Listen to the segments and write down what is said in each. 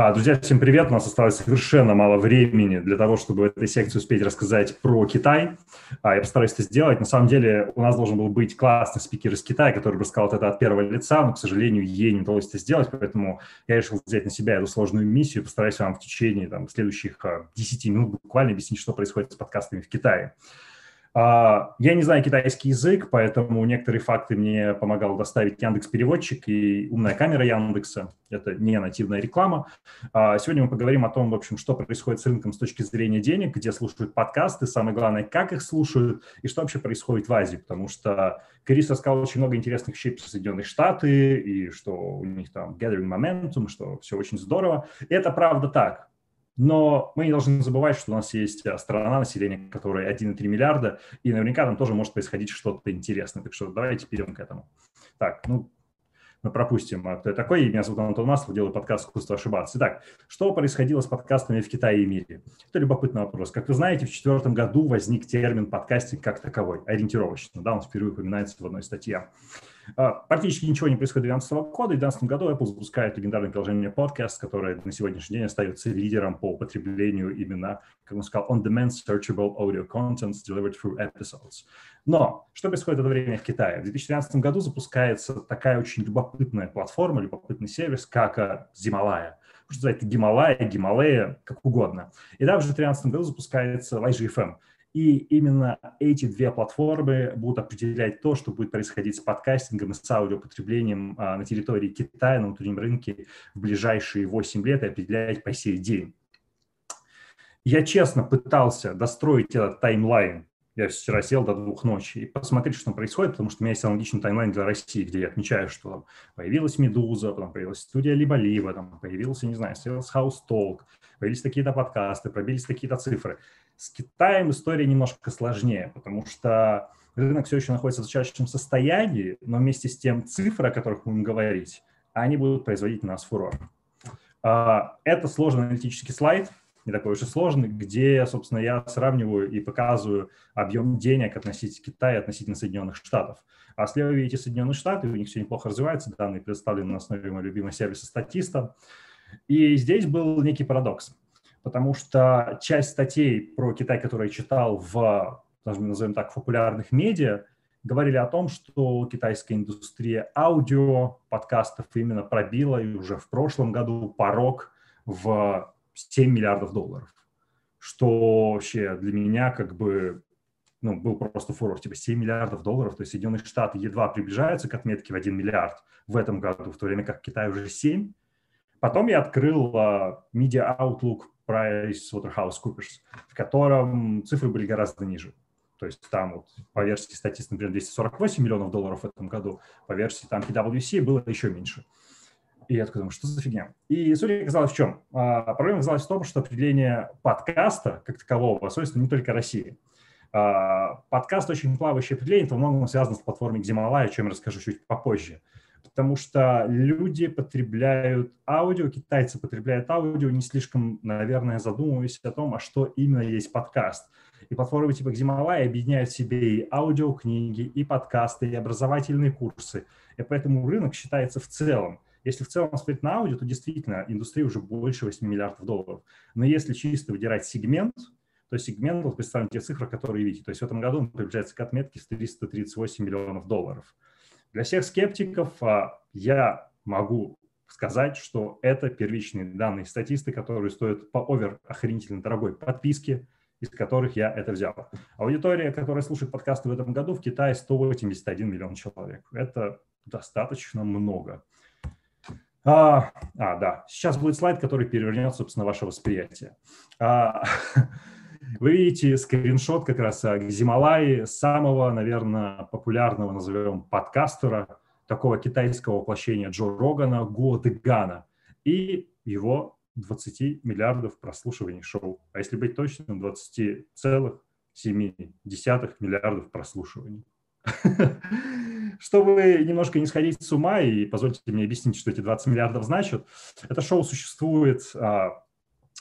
А, друзья, всем привет. У нас осталось совершенно мало времени для того, чтобы в этой секции успеть рассказать про Китай. А, я постараюсь это сделать. На самом деле у нас должен был быть классный спикер из Китая, который бы рассказал это от первого лица, но, к сожалению, ей не удалось это сделать, поэтому я решил взять на себя эту сложную миссию и постараюсь вам в течение там, следующих 10 а, минут буквально объяснить, что происходит с подкастами в Китае. А, я не знаю китайский язык, поэтому некоторые факты мне помогал доставить Яндекс Переводчик и умная камера Яндекса. Это не нативная реклама. А, сегодня мы поговорим о том, в общем, что происходит с рынком с точки зрения денег, где слушают подкасты, самое главное, как их слушают и что вообще происходит в Азии, потому что Крис рассказал очень много интересных вещей про Соединенные Штаты и что у них там gathering momentum, что все очень здорово. И это правда так. Но мы не должны забывать, что у нас есть э, страна населения, которая 1,3 миллиарда, и наверняка там тоже может происходить что-то интересное. Так что давайте перейдем к этому. Так, ну, мы пропустим, а кто я такой. Меня зовут Антон Маслов, делаю подкаст «Искусство ошибаться». Итак, что происходило с подкастами в Китае и мире? Это любопытный вопрос. Как вы знаете, в четвертом году возник термин подкастинг как таковой, ориентировочно. Да, он впервые упоминается в одной статье. А, практически ничего не происходит в 2012 года, в 2012 году Apple запускает легендарное приложение Podcast, которое на сегодняшний день остается лидером по потреблению именно, как он сказал, on-demand searchable audio content delivered through episodes. Но что происходит в это время в Китае? В 2013 году запускается такая очень любопытная платформа, любопытный сервис, как Зималая. Можно сказать, Гималая, Гималея, как угодно. И также в 2013 году запускается YGFM, и именно эти две платформы будут определять то, что будет происходить с подкастингом и с аудиопотреблением а, на территории Китая, на внутреннем рынке в ближайшие 8 лет и определять по сей день. Я честно пытался достроить этот таймлайн. Я вчера сел до двух ночи и посмотреть, что там происходит, потому что у меня есть аналогичный таймлайн для России, где я отмечаю, что там появилась «Медуза», потом появилась студия «Либо-либо», там появился, не знаю, Sales House Talk, появились какие-то подкасты, пробились какие-то цифры. С Китаем история немножко сложнее, потому что рынок все еще находится в зачаточном состоянии, но вместе с тем цифры, о которых мы будем говорить, они будут производить на нас фурор. А, это сложный аналитический слайд, не такой уж и сложный, где, собственно, я сравниваю и показываю объем денег относительно Китая и относительно Соединенных Штатов. А слева видите Соединенные Штаты, у них все неплохо развивается, данные представлены на основе моего любимого сервиса статиста. И здесь был некий парадокс потому что часть статей про Китай, которые я читал в, назовем так, популярных медиа, говорили о том, что китайская индустрия аудио, подкастов именно пробила и уже в прошлом году порог в 7 миллиардов долларов, что вообще для меня как бы ну, был просто фурор, типа 7 миллиардов долларов, то есть Соединенные Штаты едва приближаются к отметке в 1 миллиард в этом году, в то время как Китай уже 7. Потом я открыл uh, Media Outlook PricewaterhouseCoopers, в котором цифры были гораздо ниже. То есть там вот по версии статистики, например, 248 миллионов долларов в этом году, по версии там PwC было еще меньше. И я такой думаю, что за фигня? И суть оказалась в чем? А, проблема оказалась в том, что определение подкаста как такового свойственно не только России. А, подкаст очень плавающее определение, это во многом связано с платформой Гималая, о чем я расскажу чуть попозже потому что люди потребляют аудио, китайцы потребляют аудио, не слишком, наверное, задумываясь о том, а что именно есть подкаст. И платформы типа Гималай объединяют в себе и аудиокниги, и подкасты, и образовательные курсы. И поэтому рынок считается в целом. Если в целом смотреть на аудио, то действительно индустрия уже больше 8 миллиардов долларов. Но если чисто выдирать сегмент, то сегмент вот представлен те цифры, которые видите. То есть в этом году он приближается к отметке в 338 миллионов долларов. Для всех скептиков а, я могу сказать, что это первичные данные статисты, которые стоят по овер охренительно дорогой подписке, из которых я это взял. Аудитория, которая слушает подкасты в этом году в Китае 181 миллион человек. Это достаточно много. А, а, да, сейчас будет слайд, который перевернет, собственно, ваше восприятие. А, Вы видите скриншот как раз Гималаи, самого, наверное, популярного, назовем, подкастера, такого китайского воплощения Джо Рогана, Гуо Дегана и его 20 миллиардов прослушиваний шоу. А если быть точным, 20,7 миллиардов прослушиваний. Чтобы немножко не сходить с ума, и позвольте мне объяснить, что эти 20 миллиардов значат, это шоу существует а,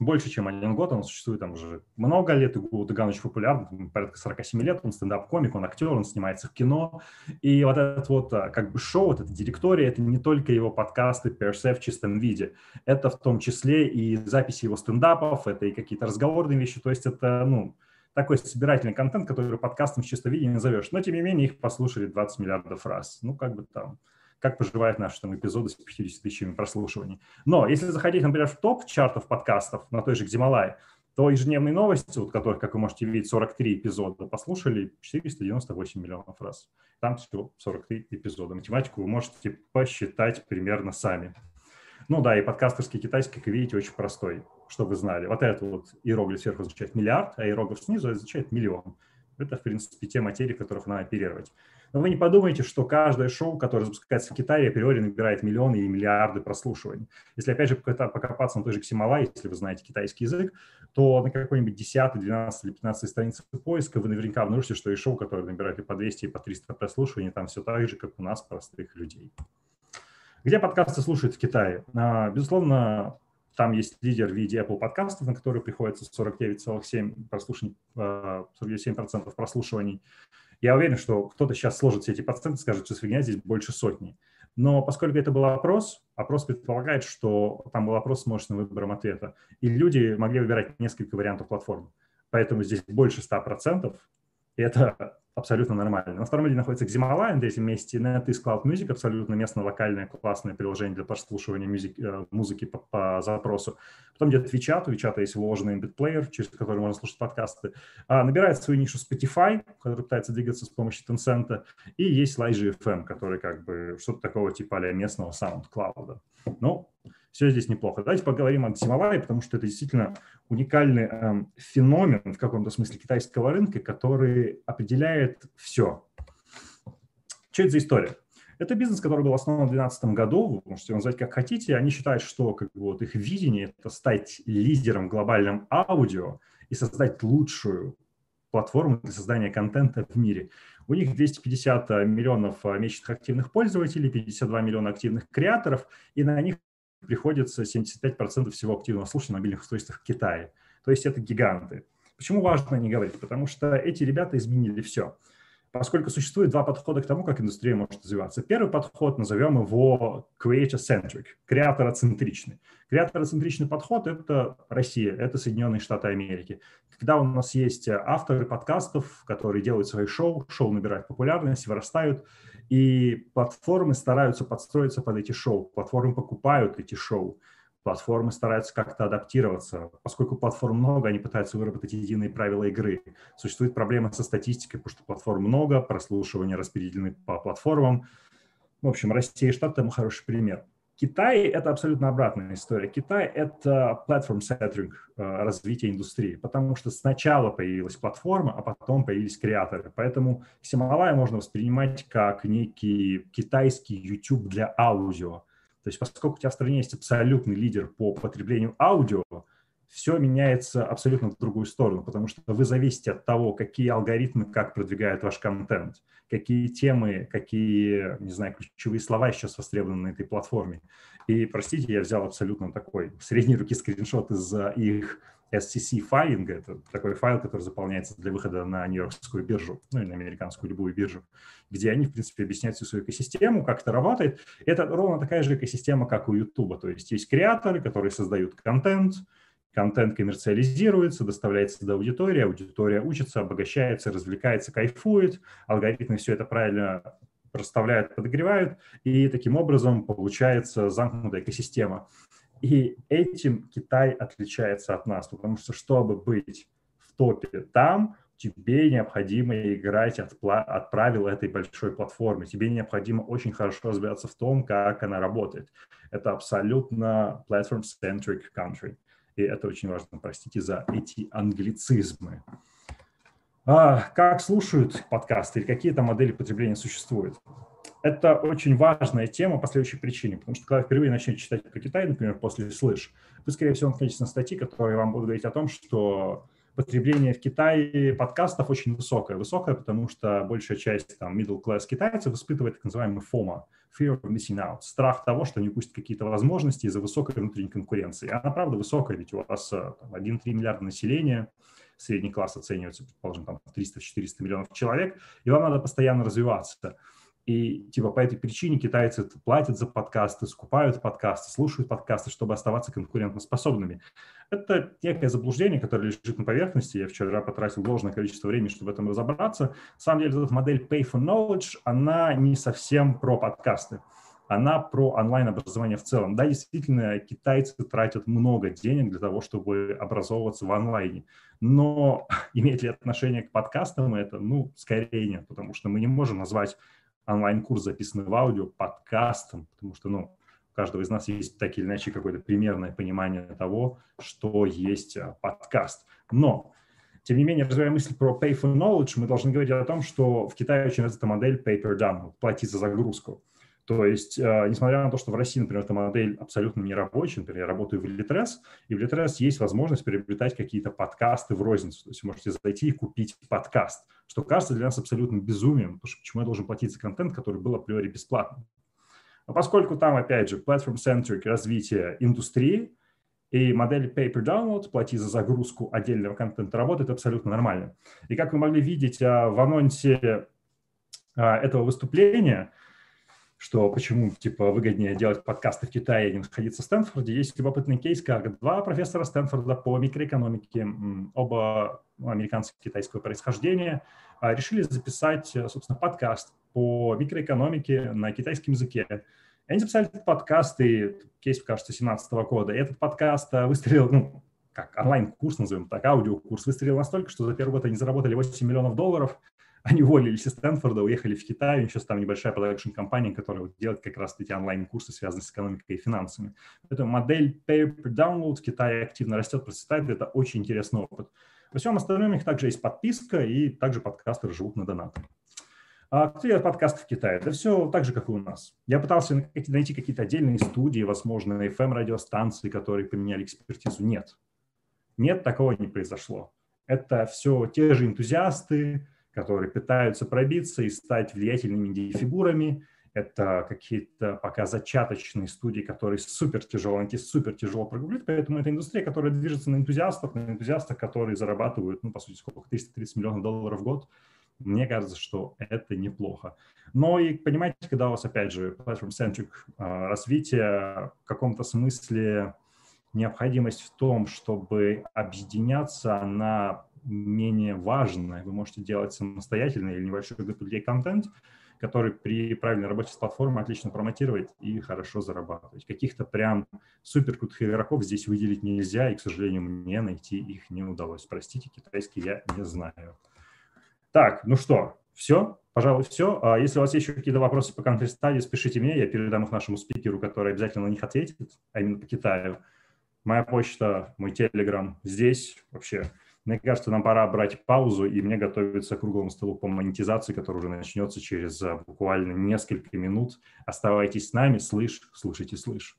больше, чем один год, он существует там уже много лет, и Гугл Даган очень популярен, порядка 47 лет, он стендап-комик, он актер, он снимается в кино, и вот этот вот а, как бы шоу, вот эта директория, это не только его подкасты PRSF в чистом виде, это в том числе и записи его стендапов, это и какие-то разговорные вещи, то есть это, ну, такой собирательный контент, который подкастом в чистом виде назовешь, но тем не менее их послушали 20 миллиардов раз, ну как бы там как поживают наши там эпизоды с 50 тысячами прослушиваний. Но если заходить, например, в топ чартов подкастов на той же Гималай, то ежедневные новости, вот которых, как вы можете видеть, 43 эпизода, послушали 498 миллионов раз. Там всего 43 эпизода. Математику вы можете посчитать примерно сами. Ну да, и подкастерский китайский, как видите, очень простой, чтобы вы знали. Вот это вот иероглиф сверху означает миллиард, а иероглиф снизу означает миллион. Это, в принципе, те материи, которых надо оперировать. Но вы не подумайте, что каждое шоу, которое запускается в Китае, априори набирает миллионы и миллиарды прослушиваний. Если, опять же, покопаться на той же Ксимала, если вы знаете китайский язык, то на какой-нибудь 10, 12 или 15 странице поиска вы наверняка обнаружите, что и шоу, которые набирают и по 200, и по 300 прослушиваний, там все так же, как у нас, простых людей. Где подкасты слушают в Китае? А, безусловно, там есть лидер в виде Apple подкастов, на которые приходится 49,7% прослушиваний, 47% прослушиваний. Я уверен, что кто-то сейчас сложит все эти проценты скажет, что фигня, здесь больше сотни. Но поскольку это был опрос, опрос предполагает, что там был опрос с множественным выбором ответа, и люди могли выбирать несколько вариантов платформ. Поэтому здесь больше 100%, и это абсолютно нормально. На втором ряде находится Ximala, на третьем месте NetEase Cloud Music, абсолютно местно локальное классное приложение для прослушивания музыки, э, музыки по, по запросу. Потом идет WeChat, у WeChat есть вложенный embed через который можно слушать подкасты. А, набирает свою нишу Spotify, который пытается двигаться с помощью Tencent, и есть Live FM, который как бы что-то такого типа а местного SoundCloud. Ну, все здесь неплохо. Давайте поговорим о Симоваре, потому что это действительно уникальный э, феномен в каком-то смысле китайского рынка, который определяет все. Что это за история? Это бизнес, который был основан в 2012 году, вы можете его назвать как хотите. Они считают, что как бы, вот, их видение – это стать лидером в глобальном аудио и создать лучшую платформу для создания контента в мире. У них 250 миллионов э, месячных активных пользователей, 52 миллиона активных креаторов, и на них приходится 75% всего активного слушания на мобильных устройствах в Китае. То есть это гиганты. Почему важно не говорить? Потому что эти ребята изменили все поскольку существует два подхода к тому, как индустрия может развиваться. Первый подход, назовем его creator-centric, креатороцентричный. Креатороцентричный подход – это Россия, это Соединенные Штаты Америки. Когда у нас есть авторы подкастов, которые делают свои шоу, шоу набирают популярность, вырастают, и платформы стараются подстроиться под эти шоу, платформы покупают эти шоу платформы стараются как-то адаптироваться. Поскольку платформ много, они пытаются выработать единые правила игры. Существует проблема со статистикой, потому что платформ много, прослушивания распределены по платформам. В общем, Россия и Штаты хороший пример. Китай – это абсолютно обратная история. Китай – это platform-centric э, развитие индустрии, потому что сначала появилась платформа, а потом появились креаторы. Поэтому Сималая можно воспринимать как некий китайский YouTube для аудио. То есть поскольку у тебя в стране есть абсолютный лидер по потреблению аудио, все меняется абсолютно в другую сторону, потому что вы зависите от того, какие алгоритмы как продвигают ваш контент, какие темы, какие, не знаю, ключевые слова сейчас востребованы на этой платформе. И, простите, я взял абсолютно такой средней руки скриншот из их SCC файлинга, это такой файл, который заполняется для выхода на Нью-Йоркскую биржу, ну или на американскую любую биржу, где они, в принципе, объясняют всю свою экосистему, как это работает. Это ровно такая же экосистема, как у YouTube. То есть есть креаторы, которые создают контент, контент коммерциализируется, доставляется до аудитории, аудитория учится, обогащается, развлекается, кайфует, алгоритмы все это правильно расставляют, подогревают, и таким образом получается замкнутая экосистема. И этим Китай отличается от нас, потому что чтобы быть в топе там, тебе необходимо играть от, от правил этой большой платформы. Тебе необходимо очень хорошо разбираться в том, как она работает. Это абсолютно platform-centric country. И это очень важно. Простите за эти англицизмы. А, как слушают подкасты или какие то модели потребления существуют? это очень важная тема по следующей причине, потому что когда вы впервые начнете читать про Китай, например, после слыш, вы, скорее всего, наткнетесь на статьи, которые вам будут говорить о том, что потребление в Китае подкастов очень высокое. Высокое, потому что большая часть там middle class китайцев испытывает так называемый FOMO, fear of missing out, страх того, что не упустят какие-то возможности из-за высокой внутренней конкуренции. Она правда высокая, ведь у вас 1,3 миллиарда населения, средний класс оценивается, предположим, там 300-400 миллионов человек, и вам надо постоянно развиваться. И типа по этой причине китайцы платят за подкасты, скупают подкасты, слушают подкасты, чтобы оставаться конкурентоспособными. Это некое заблуждение, которое лежит на поверхности. Я вчера потратил должное количество времени, чтобы в этом разобраться. На самом деле, эта модель Pay for Knowledge, она не совсем про подкасты. Она про онлайн-образование в целом. Да, действительно, китайцы тратят много денег для того, чтобы образовываться в онлайне. Но имеет ли отношение к подкастам это? Ну, скорее нет, потому что мы не можем назвать онлайн-курс, записанный в аудио, подкастом, потому что, ну, у каждого из нас есть так или иначе какое-то примерное понимание того, что есть а, подкаст. Но, тем не менее, развивая мысль про pay for knowledge, мы должны говорить о том, что в Китае очень развита модель pay per download, плати за загрузку. То есть, э, несмотря на то, что в России, например, эта модель абсолютно не рабочая, например, я работаю в Litres, и в Litres есть возможность приобретать какие-то подкасты в розницу. То есть вы можете зайти и купить подкаст, что кажется для нас абсолютно безумием, потому что почему я должен платить за контент, который был априори бесплатным. Но поскольку там, опять же, platform-centric развитие индустрии, и модель pay per download, плати за загрузку отдельного контента, работает абсолютно нормально. И как вы могли видеть а, в анонсе а, этого выступления, что почему типа выгоднее делать подкасты в Китае, а не находиться в Стэнфорде. Есть любопытный кейс, как два профессора Стэнфорда по микроэкономике, оба американцев китайского происхождения, а, решили записать, собственно, подкаст по микроэкономике на китайском языке. Они записали этот подкаст, и кейс, кажется, 17 года. И этот подкаст а, выстрелил, ну, как онлайн-курс, назовем так, аудиокурс, выстрелил настолько, что за первый год они заработали 8 миллионов долларов – они уволились из Стэнфорда, уехали в Китай, у них сейчас там небольшая продакшн-компания, которая вот делает как раз эти онлайн-курсы, связанные с экономикой и финансами. Поэтому модель Pay per Download в Китае активно растет, процветает, это очень интересный опыт. Во всем остальном у них также есть подписка, и также подкастеры живут на донаты. А кто делает подкасты в Китае? Да все так же, как и у нас. Я пытался найти какие-то отдельные студии, возможно, FM-радиостанции, которые поменяли экспертизу. Нет. Нет, такого не произошло. Это все те же энтузиасты, которые пытаются пробиться и стать влиятельными медиафигурами. Это какие-то пока зачаточные студии, которые супер тяжело найти, супер тяжело прогуглить. Поэтому это индустрия, которая движется на энтузиастах, на энтузиастах, которые зарабатывают, ну, по сути, сколько, 330 миллионов долларов в год. Мне кажется, что это неплохо. Но и понимаете, когда у вас, опять же, platform-centric а, развитие в каком-то смысле необходимость в том, чтобы объединяться на менее важное. Вы можете делать самостоятельно или небольшой группе контент, который при правильной работе с платформой отлично промотировать и хорошо зарабатывать. Каких-то прям супер крутых игроков здесь выделить нельзя, и, к сожалению, мне найти их не удалось. Простите, китайский я не знаю. Так, ну что, все? Пожалуй, все. А если у вас есть еще какие-то вопросы по Studies, пишите мне, я передам их нашему спикеру, который обязательно на них ответит, а именно по Китаю. Моя почта, мой телеграм здесь вообще мне кажется, нам пора брать паузу и мне готовиться к круглому столу по монетизации, который уже начнется через а, буквально несколько минут. Оставайтесь с нами, слышь, слушайте, слышь.